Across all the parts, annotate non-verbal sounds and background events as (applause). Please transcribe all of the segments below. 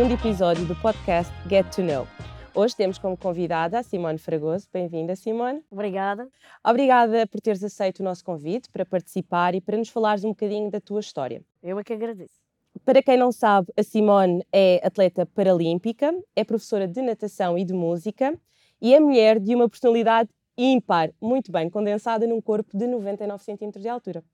segundo episódio do podcast Get to Know. Hoje temos como convidada a Simone Fragoso. Bem-vinda, Simone. Obrigada. Obrigada por teres aceito o nosso convite para participar e para nos falares um bocadinho da tua história. Eu é que agradeço. Para quem não sabe, a Simone é atleta paralímpica, é professora de natação e de música e é mulher de uma personalidade ímpar, muito bem condensada num corpo de 99 cm de altura.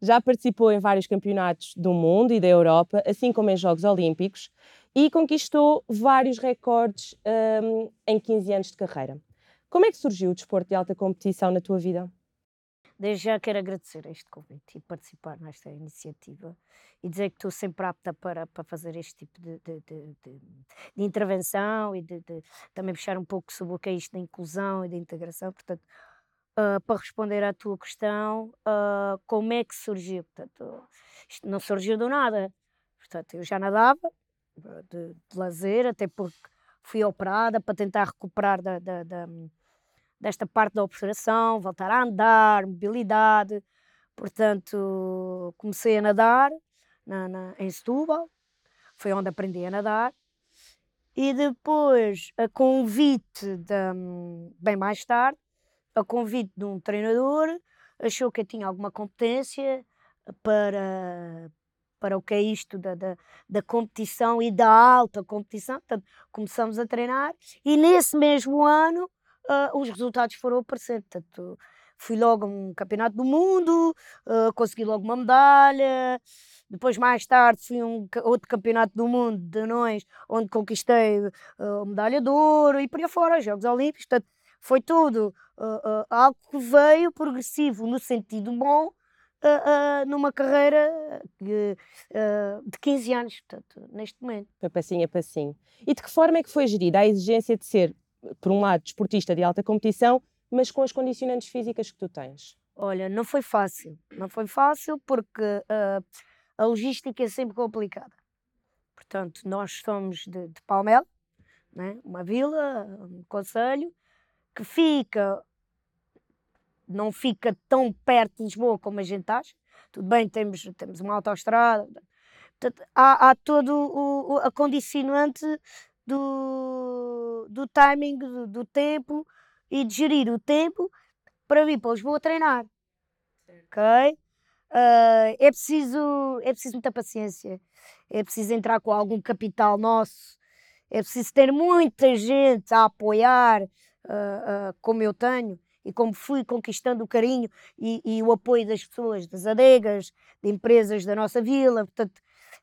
Já participou em vários campeonatos do mundo e da Europa, assim como em Jogos Olímpicos, e conquistou vários recordes um, em 15 anos de carreira. Como é que surgiu o desporto de alta competição na tua vida? Desde já quero agradecer este convite e participar nesta iniciativa e dizer que estou sempre apta para, para fazer este tipo de, de, de, de intervenção e de, também puxar um pouco sobre o que é isto da inclusão e da integração. Portanto, uh, para responder à tua questão, uh, como é que surgiu? Portanto, isto não surgiu do nada. Portanto, eu já nadava de, de lazer, até porque fui operada para tentar recuperar da, da, da, desta parte da operação, voltar a andar, mobilidade. Portanto, comecei a nadar na, na, em Setúbal, foi onde aprendi a nadar. E depois, a convite, de, bem mais tarde, a convite de um treinador, achou que eu tinha alguma competência para, para o que é isto da, da, da, competição e da alta competição. Portanto, começamos a treinar e nesse mesmo ano uh, os resultados foram aparecer. Portanto, fui logo a um campeonato do mundo, uh, consegui logo uma medalha. Depois, mais tarde, fui a um outro campeonato do mundo de anões, onde conquistei uh, medalha de ouro e por aí fora, Jogos Olímpicos. Portanto, foi tudo uh, uh, algo que veio progressivo no sentido bom uh, numa carreira de, de 15 anos, portanto, neste momento. Foi passinho a passinho. E de que forma é que foi gerida a exigência de ser, por um lado, desportista de alta competição, mas com as condicionantes físicas que tu tens? Olha, não foi fácil. Não foi fácil porque a logística é sempre complicada. Portanto, nós somos de, de Palmel, né? uma vila, um conselho, que fica, não fica tão perto de Lisboa como a gente acha. Tudo bem, temos, temos uma autoestrada. Portanto, há, há todo o, o, a condicionante do, do timing, do, do, tempo e de gerir o tempo para vir para Lisboa treinar. Ok? Uh, é, preciso, é preciso muita paciência, é preciso entrar com algum capital nosso, é preciso ter muita gente a apoiar, uh, uh, como eu tenho e como fui conquistando o carinho e, e, o apoio das pessoas, das adegas, de empresas da nossa vila, portanto,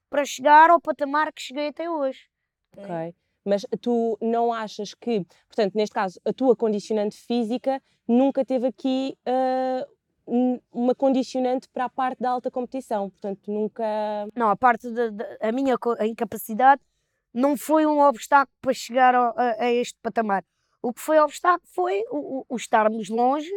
para chegar ao patamar que cheguei até hoje. Ok. Mas tu não achas que, portanto, neste caso, a tua condicionante física nunca teve aqui uh, uma condicionante para a parte da alta competição, portanto, nunca. Não, a parte da minha a incapacidade não foi um obstáculo para chegar a, a este patamar. O que foi obstáculo foi o, o, o estarmos longe,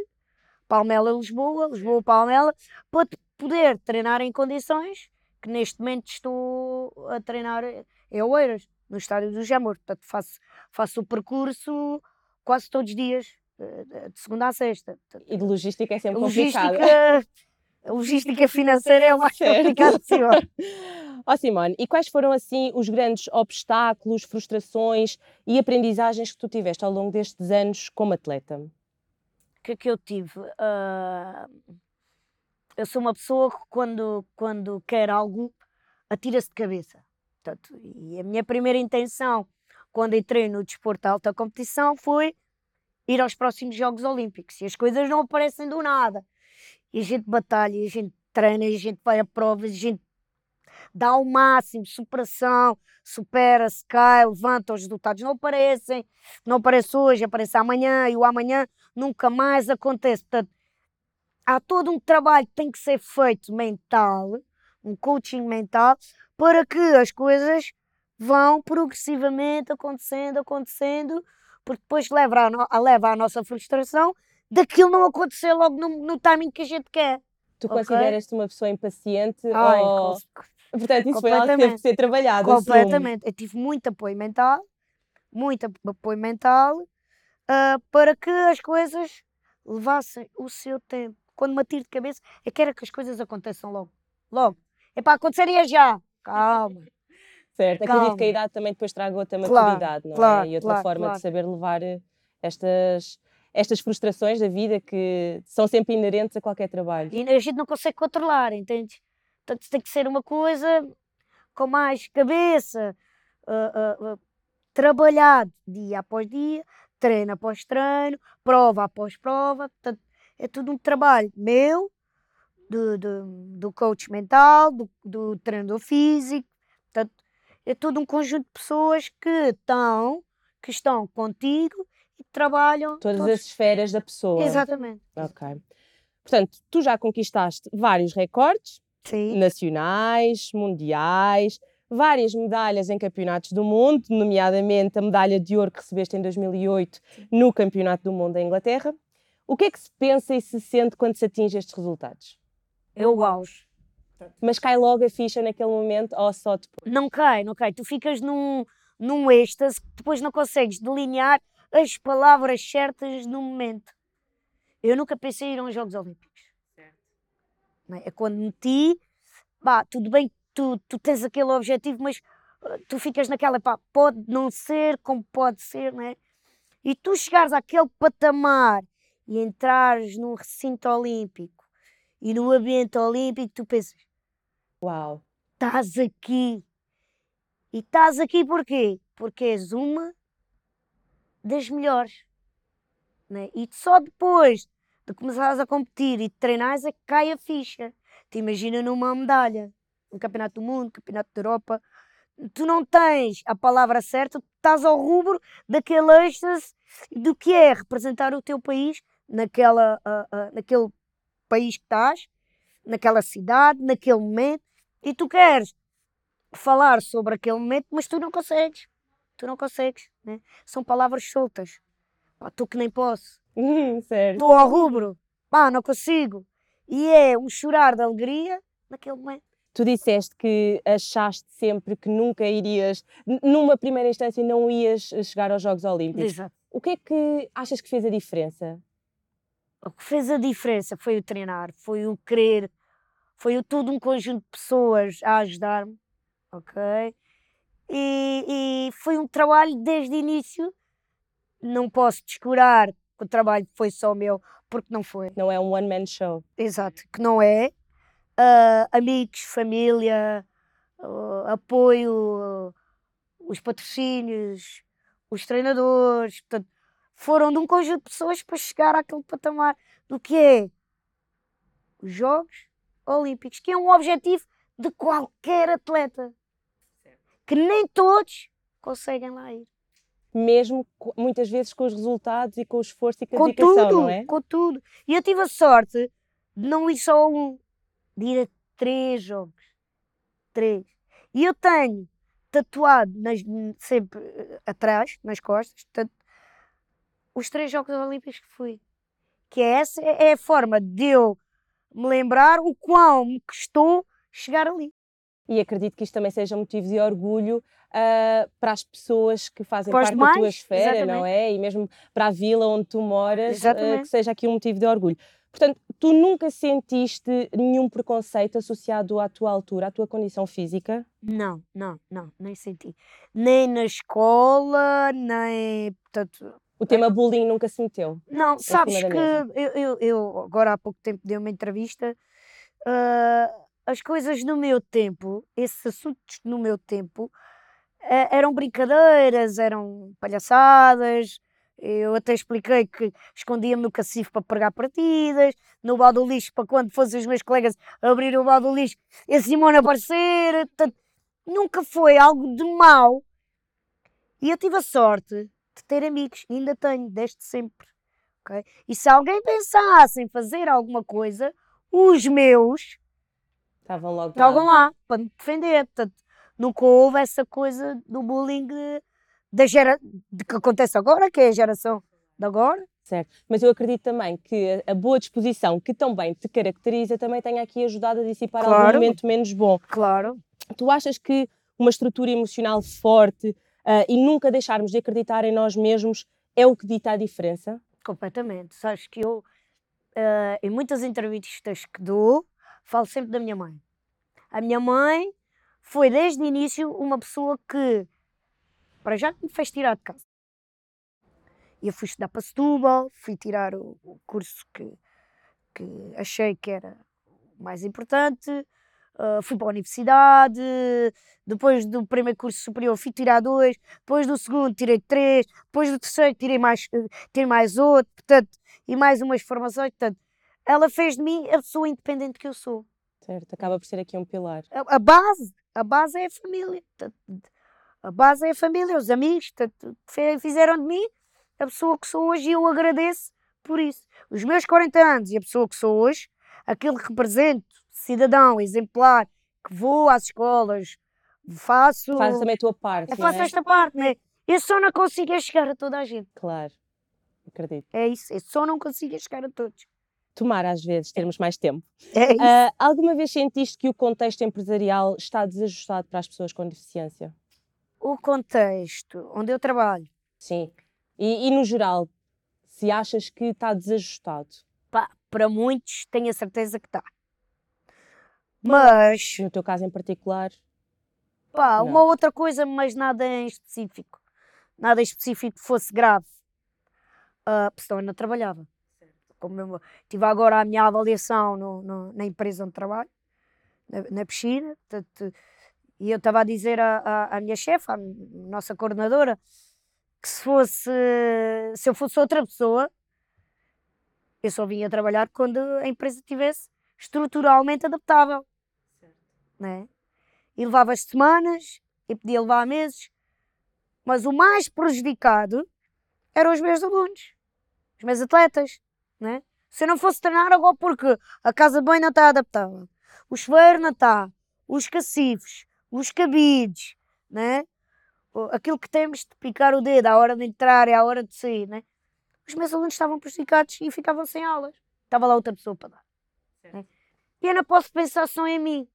Palmela-Lisboa, Lisboa-Palmela, para poder treinar em condições que neste momento estou a treinar em Oeiras, no estádio do Jamor. Portanto, faço, faço o percurso quase todos os dias, de segunda a sexta. E de logística é sempre complicado. (laughs) A logística financeira é o mais complicado possível. Ó oh, Simone, e quais foram assim os grandes obstáculos, frustrações e aprendizagens que tu tiveste ao longo destes anos como atleta? O que é que eu tive? Uh, eu sou uma pessoa que quando, quando quer algo atira-se de cabeça. Portanto, e a minha primeira intenção quando entrei no desporto de alta competição foi ir aos próximos Jogos Olímpicos. E as coisas não aparecem do nada. E a gente batalha, e a gente treina, e a gente vai a provas, e a gente dá o máximo, superação, supera-se, cai, levanta, os resultados não aparecem, não aparece hoje, aparece amanhã, e o amanhã nunca mais acontece. Portanto, há todo um trabalho que tem que ser feito mental, um coaching mental, para que as coisas vão progressivamente acontecendo, acontecendo, porque depois leva a, leva a nossa frustração daquilo não acontecer logo no, no timing que a gente quer. Tu okay? consideras-te uma pessoa impaciente? Ai, ou... Portanto, isso foi algo que teve que ser trabalhado. Completamente. Assumo. Eu tive muito apoio mental, muito apoio mental, uh, para que as coisas levassem o seu tempo. Quando me atiro de cabeça, é que era que as coisas aconteçam logo. Logo. É para acontecer é já. Calma. Certo, acredito Calma. que a idade também depois traga outra Claro, maturidade, não claro, é? E outra claro, forma claro. de saber levar eh, estas, estas frustrações da vida que são sempre inerentes a qualquer trabalho. E a gente não consegue controlar, entende? Portanto, tem que ser uma coisa com mais cabeça, ah, ah, ah, trabalhado dia após dia, treino após treino, prova após prova. Portanto, é tudo um trabalho meu, do, do, do coach mental, do, do treinador físico. Portanto, é tudo um conjunto de pessoas que estão, que estão contigo trabalham. Todas todos- as esferas da pessoa. Exatamente. Ok. Portanto, tu já conquistaste vários recordes Sim. nacionais, mundiais, várias medalhas em campeonatos do mundo, nomeadamente a medalha de ouro que recebeste em 2008 no Campeonato do Mundo em Inglaterra. O que é que se pensa e se sente quando se atinge estes resultados? É o auge. Mas cai logo a ficha naquele momento ou só depois? Não cai, não cai. Tu ficas num, num êxtase que depois não consegues delinear as palavras certas no momento. Eu nunca pensei em ir a uns Jogos Olímpicos. É É quando meti, pá, tudo bem, que tu, tu tens aquele objetivo, mas ah, tu ficas naquela, pá, pode não ser como pode ser, não é? E tu chegares àquele patamar e entrares num recinto olímpico e no ambiente olímpico, tu pensas, Uau! estás aqui. E estás aqui porquê? Porque és uma das melhores. Né? E só depois de começares a competir e de treinares é que cai a ficha. Te imagina numa medalha, um campeonato do mundo, campeonato da Europa. Tu não tens a palavra certa, tu estás ao rubro daquele êxtase do que é representar o teu país naquela, ah, ah, naquele país que estás, naquela cidade, naquele momento, e tu queres falar sobre aquele momento, mas tu não consegues. Tu não consegues. Né? São palavras soltas. Pá, tu que nem posso. certo. Estou ao rubro. Pá, não consigo. E é um chorar de alegria naquele momento. Tu disseste que achaste sempre que nunca irias, numa primeira instância, não ias chegar aos Jogos Olímpicos. Exato. O que é que achas que fez a diferença? O que fez a diferença foi o treinar, foi o querer, foi o todo um conjunto de pessoas a ajudar-me, ok? E, e foi um trabalho desde o início. Não posso descurar que o trabalho foi só meu, porque não foi. Não é um one-man show. Exato, que não é. Ah, amigos, família, ah, apoio, ah, os patrocínios, os treinadores, portanto, foram de um conjunto de pessoas para chegar àquele patamar do que é os Jogos Olímpicos, que é um objetivo de qualquer atleta, que nem todos conseguem lá ir. Mesmo muitas vezes com os resultados e com o esforço e com a dedicação, tudo, não é? com tudo. E eu tive a sorte de não ir só a um, de ir a três jogos. Três. E eu tenho tatuado nas- sempre eh, atrás, nas costas, portanto, os três Jogos Olímpicos que fui. Que é essa é a forma de eu me lembrar o quão me custou chegar ali. E acredito que isto também seja motivo de orgulho ah, para as pessoas que fazem os parte da tua esfera, não exatamente. é? E mesmo para a vila onde tu moras, Exatamente. que seja aqui um motivo de orgulho. Portanto, tu nunca sentiste nenhum preconceito associado à tua altura, à tua condição física? Não, não, não, nem senti. Nem na escola, nem. Portanto, O tema bullying nunca se meteu? Não, sabes que eu, eu, eu agora há pouco tempo dei uma entrevista. ah, as coisas no meu tempo, esses assuntos no meu tempo, eh, eram brincadeiras, eram palhaçadas. Eu até expliquei que escondia-me no cacifo para pregar partidas, no balde do lixo para quando fossem os meus colegas abrir o balde do lixo e a Simone aparecer. Portanto, nunca foi algo de mau. E eu tive a sorte de ter amigos, ainda tenho, desde sempre. ok? E se alguém pensasse em fazer alguma coisa, os meus Estavam logo estavam lá. lá para me defender. Portanto, nunca houve essa coisa do bullying da gera, de que acontece agora, que é a geração de agora. Certo. Mas eu acredito também que a boa disposição que tão bem te caracteriza também tenha aqui ajudado a dissipar algum Claro. momento menos bom. Claro. Tu achas que uma estrutura emocional forte ah, e nunca deixarmos de acreditar em nós mesmos é o que dita a diferença? Completamente. Sabes que eu, eh, em muitas entrevistas que dou, falo sempre da minha mãe. A minha mãe foi desde o início uma pessoa que, para já, me fez tirar de casa. Eu fui estudar para Setúbal, fui tirar o, o curso que, que achei que era mais importante, uh, fui para a universidade, depois do primeiro curso superior fui tirar dois, depois do segundo tirei três, depois do terceiro tirei mais, uh, tirei mais outro, portanto, e mais umas formações, portanto, ela fez de mim a pessoa independente que eu sou. Certo, acaba por ser aqui um pilar. A, a base, a base é a família. A base é a família, os amigos, fizeram de mim a pessoa que sou hoje e eu agradeço por isso. Os meus 40 anos e a pessoa que sou hoje, aquilo que represento, cidadão, exemplar, que vou às escolas, faço. Faz também a tua parte. Eu faço é? esta parte, né? Eu só não consigo chegar a toda a gente. Claro, acredito. É isso, eu só não consigo chegar a todos. Tomar às vezes termos mais tempo. É isso. Uh, alguma vez sentiste que o contexto empresarial está desajustado para as pessoas com deficiência? O contexto onde eu trabalho. Sim. E, e no geral, se achas que está desajustado? Pá, para muitos, tenho a certeza que está. Mas. No teu caso em particular? Pá, uma outra coisa, mas nada em específico. Nada em específico que fosse grave. Uh, senão eu não trabalhava. Como eu tive agora a minha avaliação no, no, na empresa onde trabalho, na, na piscina, portanto, e eu estava a dizer à, à, minha chefe, à nossa coordenadora, que se fosse, se eu fosse outra pessoa, eu só vinha trabalhar quando a empresa estivesse estruturalmente adaptável. Né? E levava as semanas, e podia levar meses, mas o mais prejudicado eram os meus alunos, os meus atletas. Né? Se eu não fosse treinar agora porque a casa banho não está adaptável, o chuveiro não está, os cacifes, os cabides, né? aquilo que temos de picar o dedo à hora de entrar e à hora de sair, né? os meus alunos estavam prejudicados e ficavam sem aulas. Estava lá outra pessoa para dar. Né? E eu não posso pensar só em mim.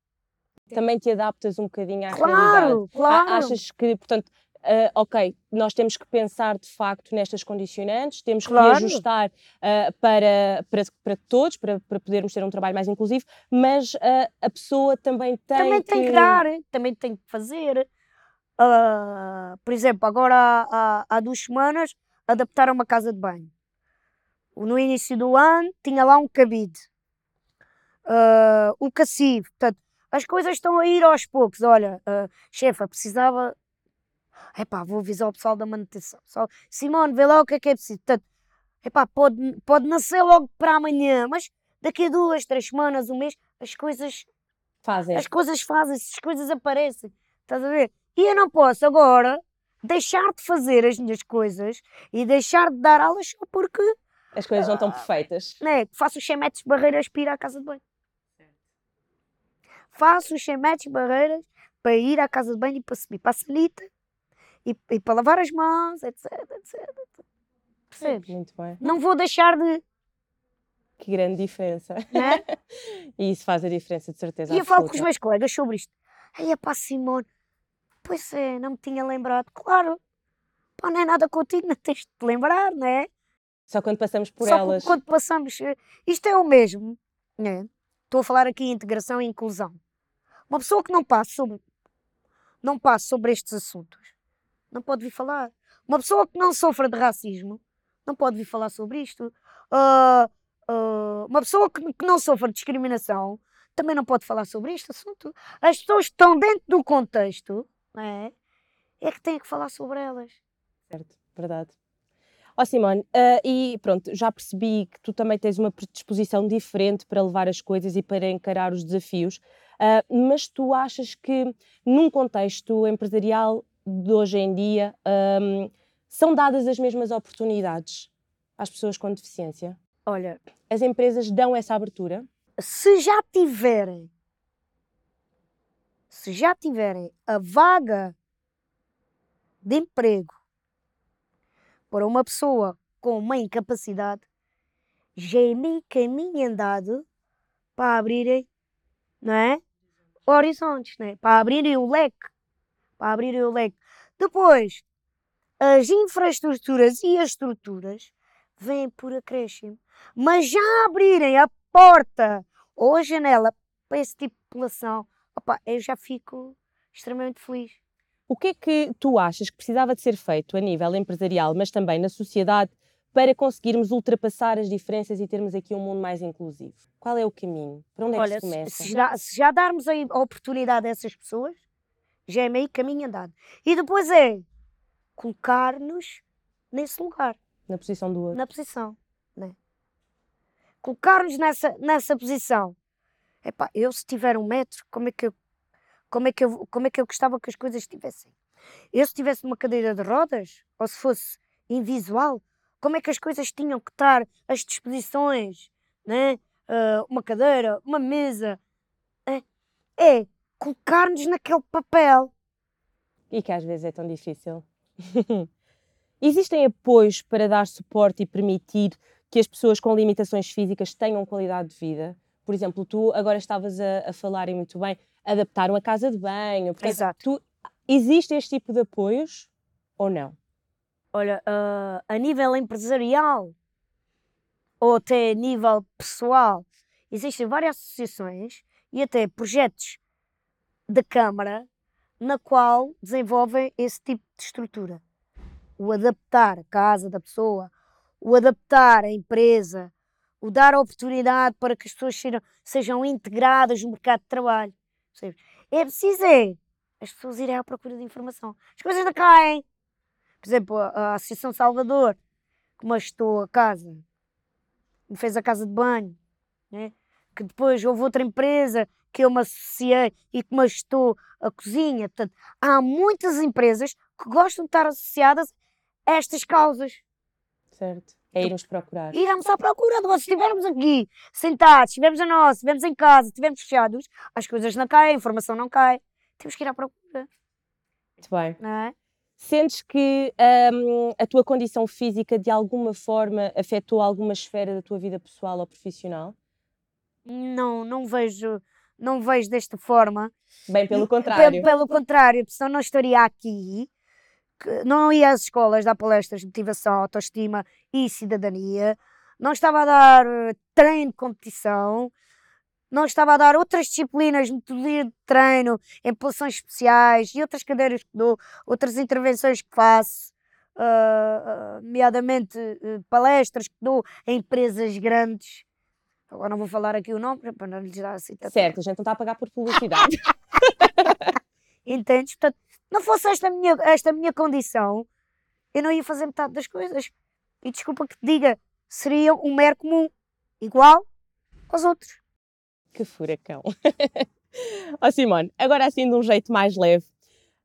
Também te adaptas um bocadinho à claro, realidade. Claro, Achas que, portanto, Uh, ok, nós temos que pensar de facto nestas condicionantes, temos claro. que ajustar uh, para, para, para todos, para, para podermos ter um trabalho mais inclusivo, mas uh, a pessoa também tem também que... tem que dar, também tem que fazer. por exemplo, agora há, há, há, duas semanas adaptaram uma casa de banho. No início do ano tinha lá um cabide, o cassivo, portanto, as coisas estão a ir aos poucos. Olha, chefa, precisava epá, vou avisar o pessoal da manutenção. Pessoal, Simone, vê lá o que é que é preciso. Portanto, epá, pode, pode nascer logo para amanhã, mas daqui a duas, três semanas, um mês, as coisas fazem. As coisas fazem-se, as coisas aparecem. Estás a ver? E eu não posso agora deixar de fazer as minhas coisas e deixar de dar aulas só porque as coisas não estão ah, perfeitas. Né, faço os chemetes barreiras para ir à casa de banho. Faço os chemetes barreiras para ir à casa de banho e para subir para a salita e, e para lavar as mãos, etc, etc. Percebes? Muito bem. Não vou deixar de. Que grande diferença. Né? (laughs) e isso faz a diferença, de certeza. E eu falo com os meus colegas sobre isto. Aí, pá, Simone, pois é, não me tinha lembrado. Claro, pá, não é nada contigo, não tens de te lembrar, não é? Só quando passamos por Só elas. quando passamos. Eh, isto é o mesmo, né? Estou a falar aqui em integração e inclusão. Uma pessoa que não passa sobre, não passa sobre estes assuntos não pode vir falar. Uma pessoa que não sofra de racismo não pode vir falar sobre isto. Uh, uh, uma pessoa que, que, não sofra de discriminação também não pode falar sobre este assunto. As pessoas que estão dentro do contexto é, é que têm que falar sobre elas. Certo, verdade. Ó oh, Simone, uh, e pronto, já percebi que tu também tens uma predisposição diferente para levar as coisas e para encarar os desafios, uh, mas tu achas que num contexto empresarial de hoje em dia um, são dadas as mesmas oportunidades às pessoas com deficiência? Olha, as empresas dão essa abertura? Se já tiverem, se já tiverem a vaga de emprego para uma pessoa com uma incapacidade, já é meio caminho andado para abrirem, não é? Horizontes, não é? Para abrirem o leque para abrirem o leque. Depois, as infraestruturas e as estruturas vêm por acréscimo. Mas já abrirem a porta ou a janela para esse tipo de população, opa, eu já fico, extremamente feliz. O que é que tu achas que precisava de ser feito a nível empresarial, mas também na sociedade, para conseguirmos ultrapassar as diferenças e termos aqui um mundo mais inclusivo? Qual é o caminho? Para onde Olha, é que se começa? Se, já, se já darmos a oportunidade a essas pessoas, já é meio caminho andado. E depois é colocar-nos nesse lugar, Na posição do outro. na posição. Né? Colocar-nos nessa, nessa posição. Epá, eu se tiver um metro, como é que eu, como é que eu, como é que eu gostava que as coisas estivessem? Eu se tivesse uma cadeira de rodas, ou se fosse invisual, como é que as coisas tinham que estar, as disposições, né? Ah, uma cadeira, uma mesa, é, é colocar-nos naquele papel. E que às vezes é tão difícil. (laughs) Existem apoios para dar suporte e permitir que as pessoas com limitações físicas tenham qualidade de vida? Por exemplo, tu agora estavas a, a falar e muito bem, adaptar uma casa de banho. portanto, Exato. Tu, existe este tipo de apoios ou não? Olha, ah, a nível empresarial ou até a nível pessoal, existem várias associações e até projetos da Câmara na qual desenvolvem esse tipo de estrutura. O adaptar a casa da pessoa, o adaptar a empresa, o dar oportunidade para que as pessoas sejam, sejam integradas no mercado de trabalho. É preciso é as pessoas irem à procura de informação. As coisas não caem. Por exemplo, a Associação Salvador, que me ajudou a casa, me fez a casa de banho, né? Que depois houve outra empresa que eu me associei e que me ajudou a cozinha. Portanto, há muitas empresas que gostam de estar associadas a estas causas. Certo. É irmos procurar. Iremos à procura. Agora, se estivermos aqui, sentados, estivermos a nós, estivermos em casa, estivermos fechados, as coisas não caem, a informação não cai. Temos que ir à procura, Muito bem. não é? Sentes que hum, a tua condição física de alguma forma afetou alguma esfera da tua vida pessoal ou profissional? Não, não vejo, não vejo desta forma. Bem, pelo Pe- contrário. Pelo, contrário, senão não estaria aqui, não ia às escolas dar palestras de motivação, autoestima e cidadania, não estava a dar eh, treino de competição, não estava a dar outras disciplinas, metodologia de treino, em posições especiais e outras cadeiras que dou, outras intervenções que faço, ah, nomeadamente eh, palestras que dou a empresas grandes. Agora não vou falar aqui o nome para não lhes dar assim tanta- Certo, a gente não está a pagar por publicidade. (laughs) Entendes? Portanto, não fosse esta minha, esta minha condição, eu não ia fazer metade das coisas. E desculpa que te diga, seria um mero comum, igual aos outros. que furacão. (laughs) Ó Simone, agora assim de um jeito mais leve,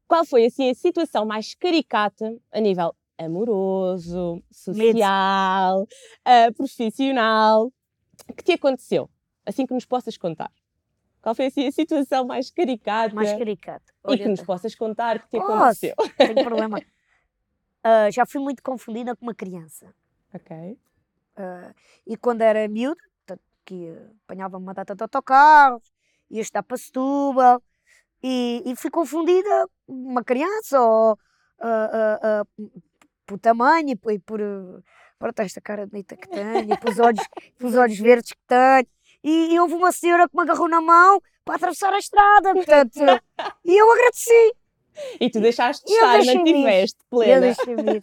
qual foi assim a situação mais caricata a nível amoroso, social, ah, profissional, que te aconteceu? Assim que nos possas contar. Qual foi assim a situação mais caricata Mais caricato. e que nos possas contar que te Posso. aconteceu? Não tenho problema. (laughs) Ah, já fui muito confundida com uma criança. Ok. Ah, e quando era portanto, que apanhava uma data de autocarros, ia estar para Setúbal, e, e fui confundida com uma criança, ou ah, por tamanho e por, pronto, esta cara bonita que tenho, e pelos olhos, pelos olhos verdes que tenho. E, e houve uma senhora que me agarrou na mão para atravessar a estrada, portanto, e eu agradeci. E tu deixaste de estar, mantiveste E eu plena. deixei-me.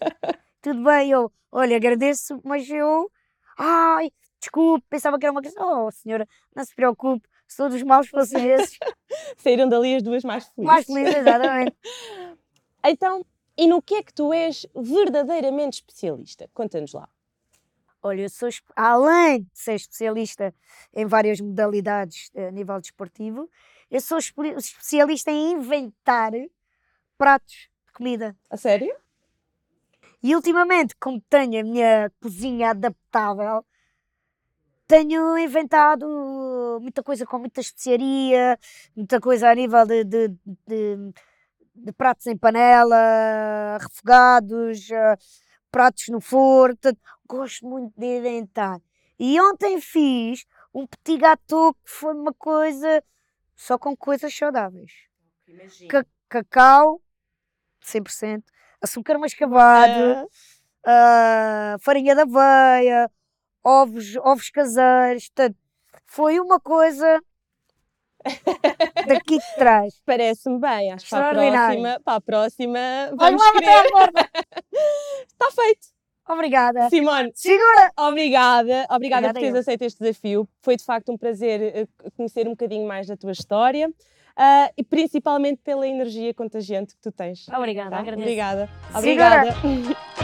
Tudo bem, eu, olha, agradeço, mas eu, ai, desculpe, pensava que era uma criança. Oh, senhora, não se preocupe, se todos os maus fossem esses, (laughs) Saíram dali as duas mais felizes. mais felizes, exatamente. (laughs) Então, e no que é que tu és verdadeiramente especialista? Conta-nos lá. Olha, eu sou, além de ser especialista em várias modalidades eh, a nível desportivo, eu sou espe- especialista em inventar pratos de comida. A sério? E ultimamente, como tenho a minha cozinha adaptável, tenho inventado muita coisa com muita especiaria, muita coisa a nível de, de, de- de pratos em panela, refogados, eh, pratos no forno. portanto, gosto muito de inventar. E ontem fiz um petit gâteau que foi uma coisa só com coisas saudáveis. Ca- cacau, 100%, açúcar mascavado, Ah, ah, farinha de aveia, ovos, ovos caseiros. Portanto, foi uma coisa daqui de trás. Parece-me bem, acho que para a próxima, para a próxima vamos lá bater querer. (laughs) Está feito. Obrigada. Simone, Segura! obrigada. Obrigada Obrigada por teres eu. aceito este desafio. Foi de facto um prazer eh, conhecer um bocadinho mais da tua história ah, e principalmente pela energia contagiante que tu tens. Obrigada, tá? agradeço. Obrigada. Obrigada. (laughs)